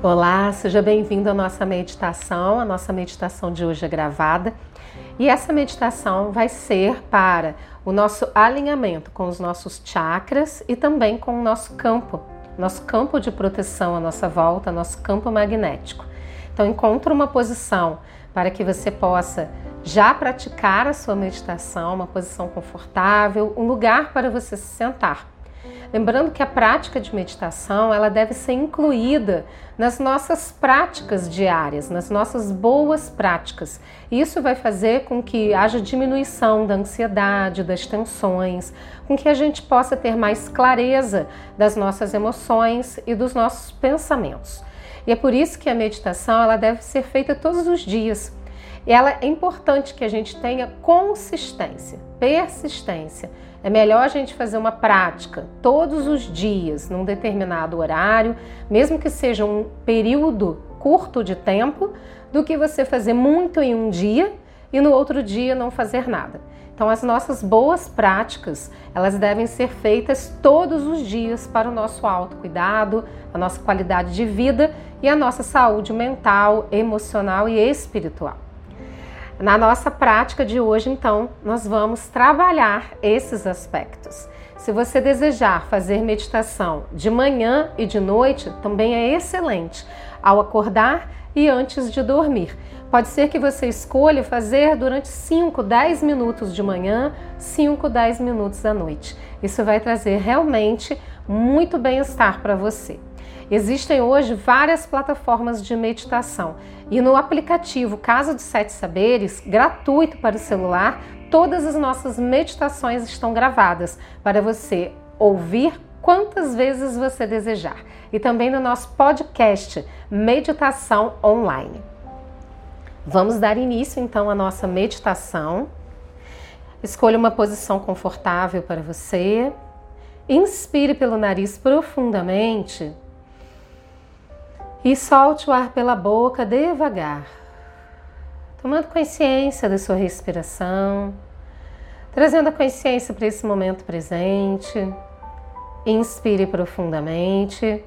Olá, seja bem-vindo à nossa meditação. A nossa meditação de hoje é gravada e essa meditação vai ser para o nosso alinhamento com os nossos chakras e também com o nosso campo, nosso campo de proteção à nossa volta, nosso campo magnético. Então, encontre uma posição para que você possa já praticar a sua meditação, uma posição confortável, um lugar para você se sentar. Lembrando que a prática de meditação ela deve ser incluída nas nossas práticas diárias, nas nossas boas práticas. Isso vai fazer com que haja diminuição da ansiedade, das tensões, com que a gente possa ter mais clareza das nossas emoções e dos nossos pensamentos. E é por isso que a meditação ela deve ser feita todos os dias. Ela é importante que a gente tenha consistência, persistência é melhor a gente fazer uma prática todos os dias, num determinado horário, mesmo que seja um período curto de tempo, do que você fazer muito em um dia e no outro dia não fazer nada. Então, as nossas boas práticas, elas devem ser feitas todos os dias para o nosso autocuidado, a nossa qualidade de vida e a nossa saúde mental, emocional e espiritual. Na nossa prática de hoje, então, nós vamos trabalhar esses aspectos. Se você desejar fazer meditação de manhã e de noite, também é excelente, ao acordar e antes de dormir. Pode ser que você escolha fazer durante 5, 10 minutos de manhã, 5, 10 minutos à noite. Isso vai trazer realmente muito bem-estar para você. Existem hoje várias plataformas de meditação e no aplicativo Casa dos Sete Saberes, gratuito para o celular, todas as nossas meditações estão gravadas para você ouvir quantas vezes você desejar. E também no nosso podcast Meditação Online. Vamos dar início então à nossa meditação. Escolha uma posição confortável para você. Inspire pelo nariz profundamente e solte o ar pela boca devagar, tomando consciência da sua respiração, trazendo a consciência para esse momento presente. Inspire profundamente.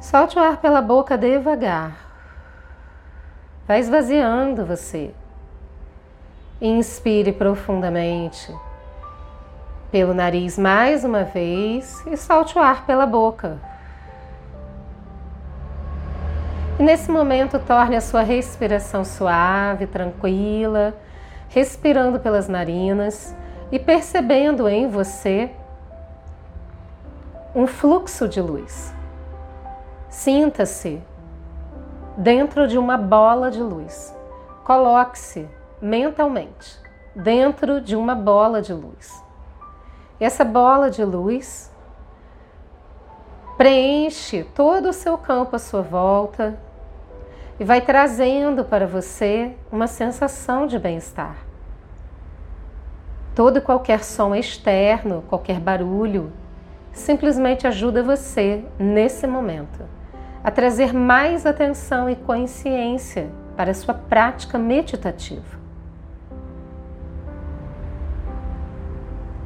Solte o ar pela boca devagar. Vai esvaziando você. Inspire profundamente pelo nariz mais uma vez e solte o ar pela boca. E nesse momento, torne a sua respiração suave, tranquila, respirando pelas narinas e percebendo em você um fluxo de luz. Sinta-se dentro de uma bola de luz. Coloque-se mentalmente dentro de uma bola de luz. Essa bola de luz preenche todo o seu campo à sua volta, e vai trazendo para você uma sensação de bem-estar. Todo qualquer som externo, qualquer barulho, simplesmente ajuda você, nesse momento, a trazer mais atenção e consciência para a sua prática meditativa.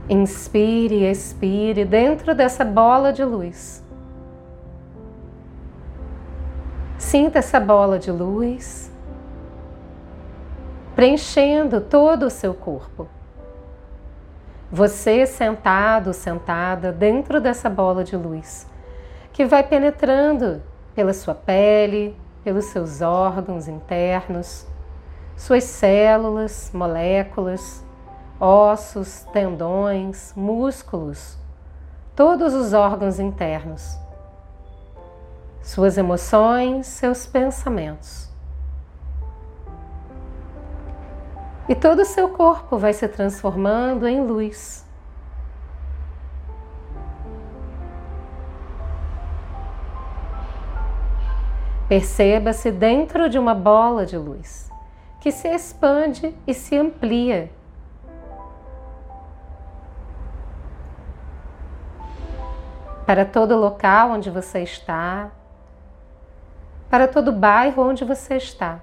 Inspire e expire dentro dessa bola de luz Sinta essa bola de luz preenchendo todo o seu corpo. Você sentado, sentada dentro dessa bola de luz, que vai penetrando pela sua pele, pelos seus órgãos internos, suas células, moléculas, ossos, tendões, músculos, todos os órgãos internos suas emoções, seus pensamentos. E todo o seu corpo vai se transformando em luz. Perceba-se dentro de uma bola de luz que se expande e se amplia. Para todo local onde você está, para todo o bairro onde você está.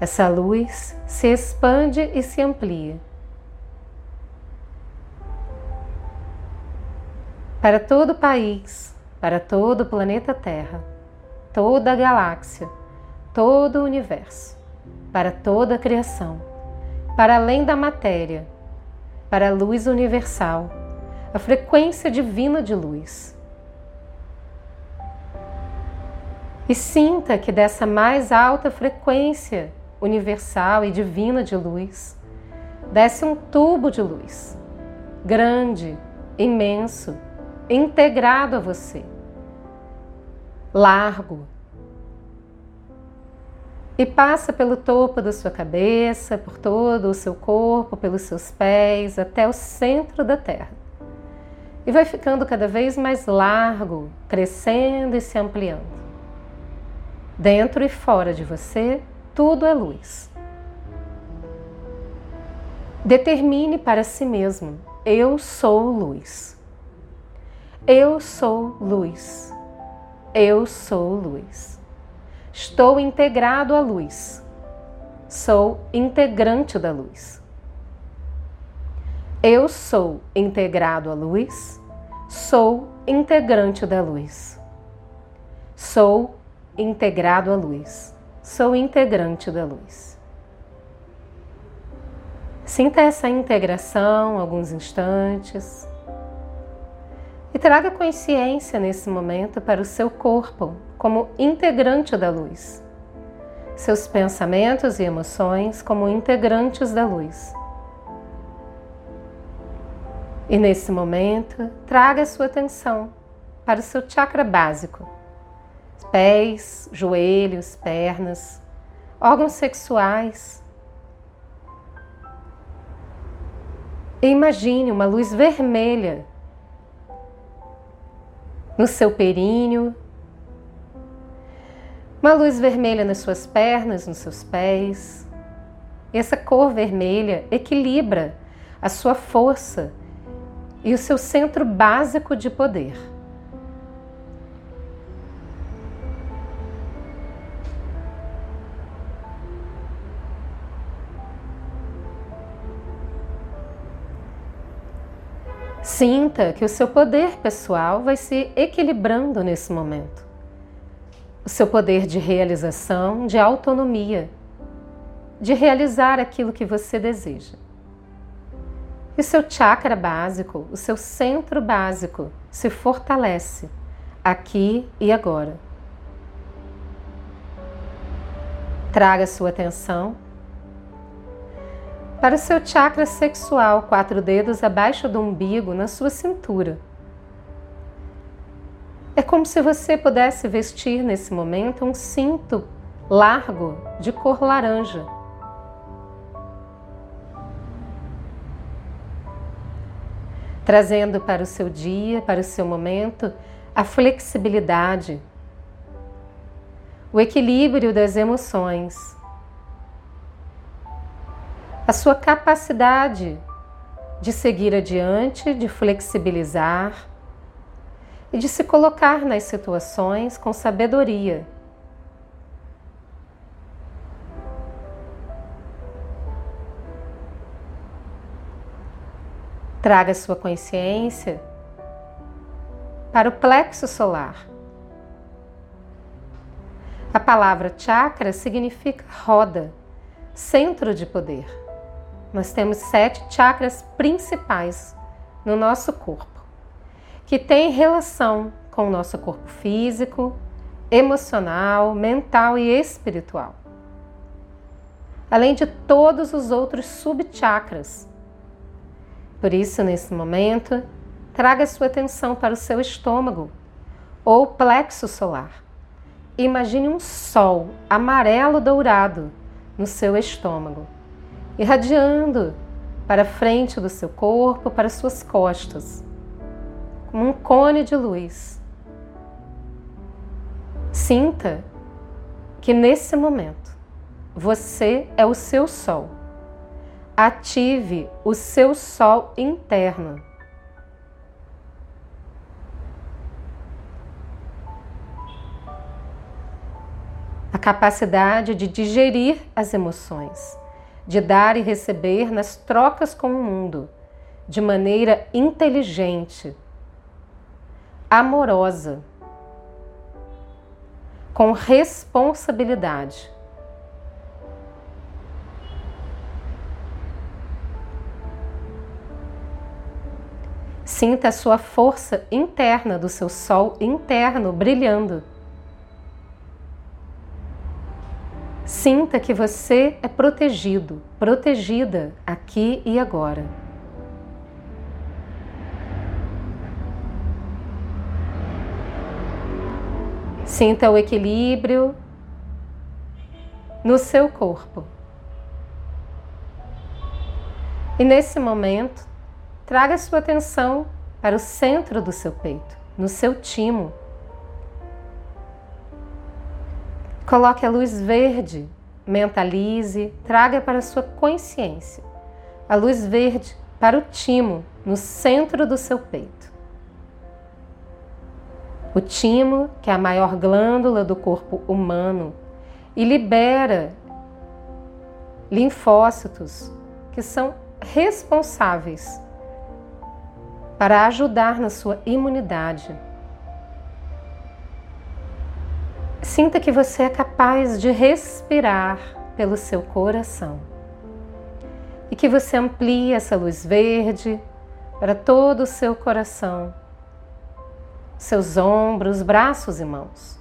Essa luz se expande e se amplia. Para todo o país, para todo o planeta Terra, toda a galáxia, todo o universo, para toda a criação, para além da matéria, para a luz universal, a frequência divina de luz. E sinta que dessa mais alta frequência universal e divina de luz, desce um tubo de luz, grande, imenso, integrado a você, largo, e passa pelo topo da sua cabeça, por todo o seu corpo, pelos seus pés, até o centro da Terra. E vai ficando cada vez mais largo, crescendo e se ampliando. Dentro e fora de você, tudo é luz. Determine para si mesmo: eu sou luz. Eu sou luz. Eu sou luz. Estou integrado à luz. Sou integrante da luz. Eu sou integrado à luz. Sou integrante da luz. Sou integrado à luz. Sou integrante da luz. Sinta essa integração alguns instantes e traga consciência nesse momento para o seu corpo como integrante da luz, seus pensamentos e emoções como integrantes da luz. E nesse momento, traga sua atenção para o seu chakra básico: pés, joelhos, pernas, órgãos sexuais. E imagine uma luz vermelha no seu períneo, uma luz vermelha nas suas pernas, nos seus pés. Essa cor vermelha equilibra a sua força e o seu centro básico de poder. Sinta que o seu poder pessoal vai se equilibrando nesse momento. O seu poder de realização, de autonomia, de realizar aquilo que você deseja. E o seu chakra básico, o seu centro básico, se fortalece aqui e agora. Traga sua atenção para o seu chakra sexual, quatro dedos abaixo do umbigo, na sua cintura. É como se você pudesse vestir nesse momento um cinto largo de cor laranja. Trazendo para o seu dia, para o seu momento, a flexibilidade, o equilíbrio das emoções a sua capacidade de seguir adiante, de flexibilizar e de se colocar nas situações com sabedoria. Traga sua consciência para o plexo solar. A palavra chakra significa roda, centro de poder. Nós temos sete chakras principais no nosso corpo, que têm relação com o nosso corpo físico, emocional, mental e espiritual. Além de todos os outros subchakras. Por isso, nesse momento, traga sua atenção para o seu estômago ou plexo solar. Imagine um sol amarelo dourado no seu estômago irradiando para frente do seu corpo, para suas costas, como um cone de luz. Sinta que nesse momento você é o seu sol. Ative o seu sol interno. A capacidade de digerir as emoções de dar e receber nas trocas com o mundo, de maneira inteligente, amorosa, com responsabilidade. Sinta a sua força interna do seu sol interno brilhando. Sinta que você é protegido, protegida aqui e agora. Sinta o equilíbrio no seu corpo. E nesse momento, traga sua atenção para o centro do seu peito, no seu timo. Coloque a luz verde, mentalize, traga para sua consciência a luz verde para o timo, no centro do seu peito. O timo, que é a maior glândula do corpo humano, e libera linfócitos que são responsáveis para ajudar na sua imunidade. Sinta que você é capaz de respirar pelo seu coração e que você amplie essa luz verde para todo o seu coração seus ombros, braços e mãos,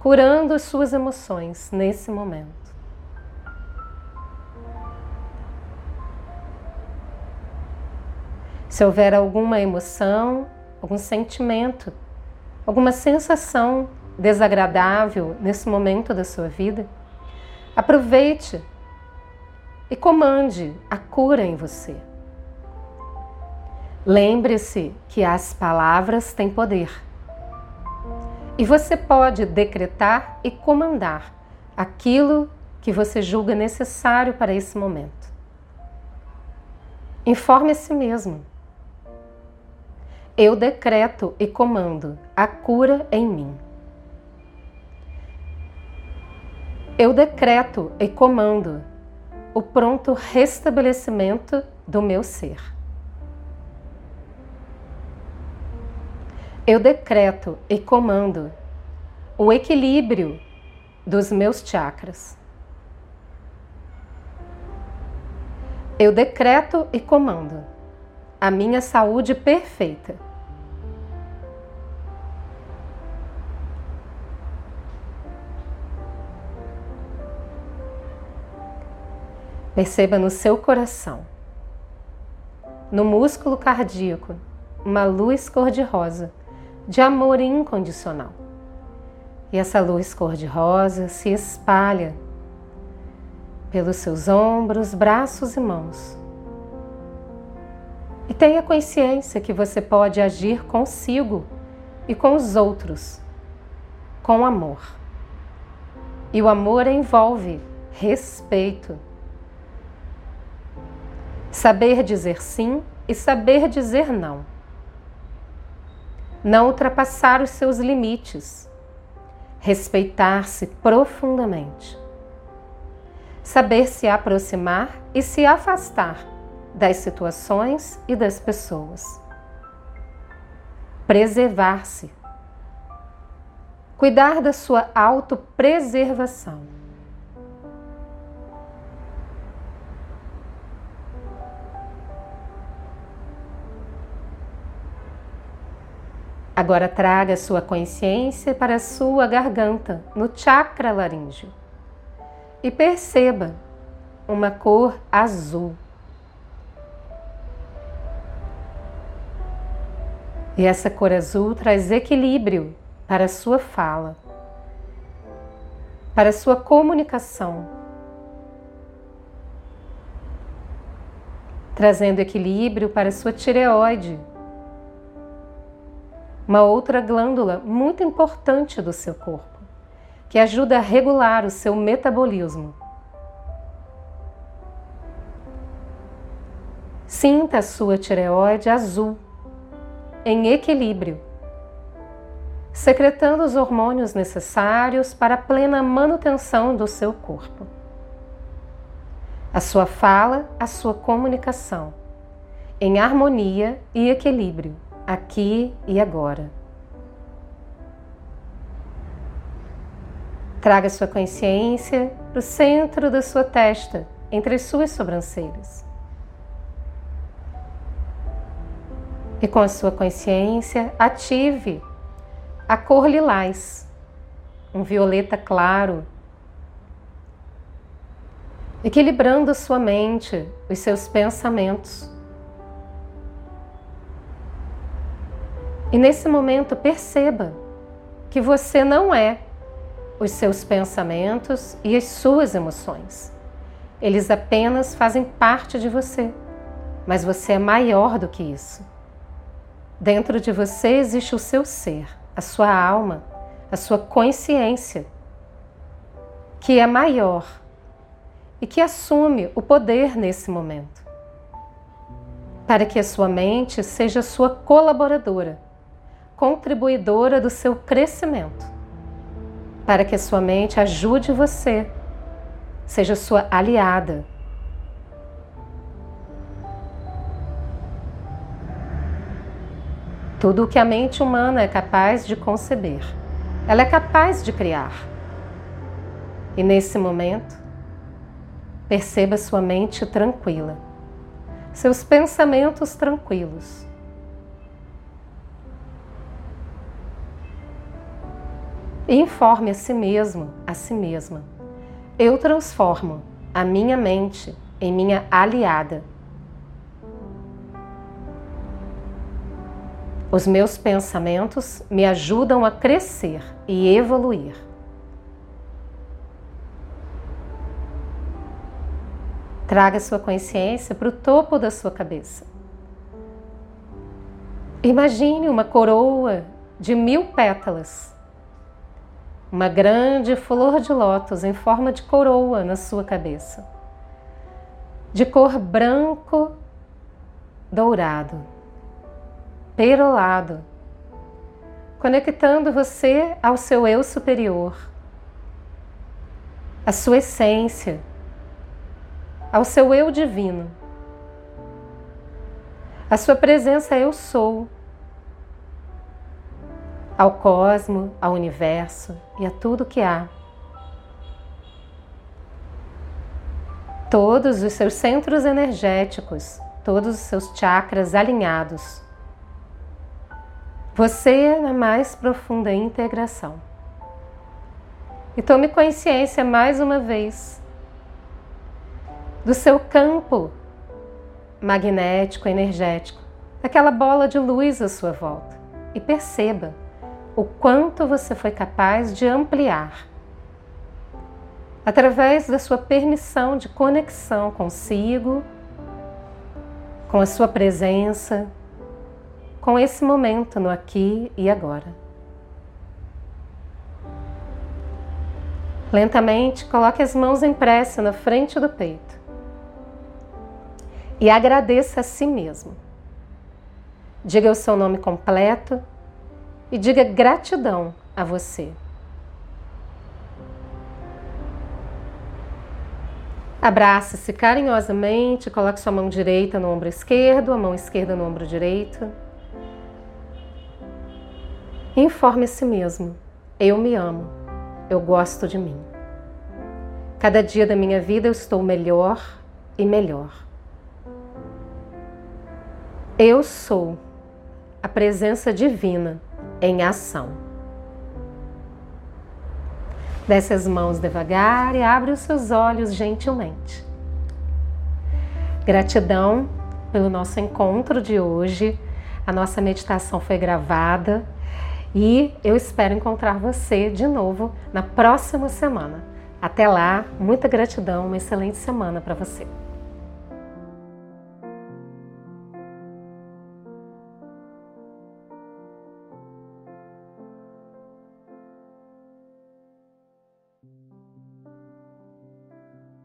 curando as suas emoções nesse momento. Se houver alguma emoção, algum sentimento, alguma sensação desagradável nesse momento da sua vida, aproveite e comande a cura em você. Lembre-se que as palavras têm poder. E você pode decretar e comandar aquilo que você julga necessário para esse momento. Informe a si mesmo. Eu decreto e comando a cura em mim. Eu decreto e comando o pronto restabelecimento do meu ser. eu decreto e comando o equilíbrio dos meus chakras. Eu decreto e comando a minha saúde perfeita. Perceba no seu coração, no músculo cardíaco, uma luz cor-de-rosa de amor incondicional. E essa luz cor-de-rosa se espalha pelos seus ombros, braços e mãos. E tenha consciência que você pode agir consigo e com os outros com amor. E o amor envolve respeito. Saber dizer sim e saber dizer não. Não ultrapassar os seus limites, respeitar-se profundamente, saber se aproximar e se afastar das situações e das pessoas, preservar-se, cuidar da sua autopreservação Agora traga sua consciência para a sua garganta, no chakra laríngeo. E perceba uma cor azul. E essa cor azul traz equilíbrio para a sua fala, para a sua comunicação, trazendo equilíbrio para a sua tireoide uma outra glândula muito importante do seu corpo, que ajuda a regular o seu metabolismo. Sinta a sua tireoide azul, em equilíbrio, secretando os hormônios necessários para a plena manutenção do seu corpo. A sua fala, a sua comunicação, em harmonia e equilíbrio aqui e agora. Traga sua consciência para o centro da sua testa, entre as suas sobrancelhas. E com a sua consciência, ative a cor lilás, um violeta claro, equilibrando sua mente, os seus pensamentos. E nesse momento, perceba que você não é os seus pensamentos e as suas emoções. Eles apenas fazem parte de você, mas você é maior do que isso. Dentro de você existe o seu ser, a sua alma, a sua consciência, que é maior e que assume o poder nesse momento, para que a sua mente seja sua colaboradora, contribuidora do seu crescimento, para que a sua mente ajude você, seja sua aliada Tudo o que a mente humana é capaz de conceber, ela é capaz de criar. E nesse momento, perceba sua mente tranquila, seus pensamentos tranquilos. E informe a si mesmo, a si mesma. Eu transformo a minha mente em minha aliada Os meus pensamentos me ajudam a crescer e evoluir. Traga sua consciência para o topo da sua cabeça. Imagine uma coroa de mil pétalas, uma grande flor de lótus em forma de coroa na sua cabeça, de cor branco dourado perolado, conectando você ao seu eu superior, à sua essência, ao seu eu divino. A sua presença eu sou, ao cosmo, ao universo e a tudo que há. Todos os seus centros energéticos, todos os seus chakras alinhados você é na mais profunda integração. E tome consciência mais uma vez do seu campo magnético, energético, daquela bola de luz à sua volta. E perceba o quanto você foi capaz de ampliar através da sua permissão de conexão consigo, com a sua presença, com esse momento no aqui e agora. Lentamente, coloque as mãos em prece na frente do peito e agradeça a si mesmo. Diga o seu nome completo e diga gratidão a você. Abrace-se carinhosamente, coloque sua mão direita no ombro esquerdo, a mão esquerda no ombro direito. Informe a si mesmo: eu me amo, eu gosto de mim. Cada dia da minha vida eu estou melhor e melhor. Eu sou a presença divina em ação. Desce as mãos devagar e abre os seus olhos gentilmente. Gratidão pelo nosso encontro de hoje. A nossa meditação foi gravada e eu espero encontrar você de novo na próxima semana. Até lá, muita gratidão, uma excelente semana para você.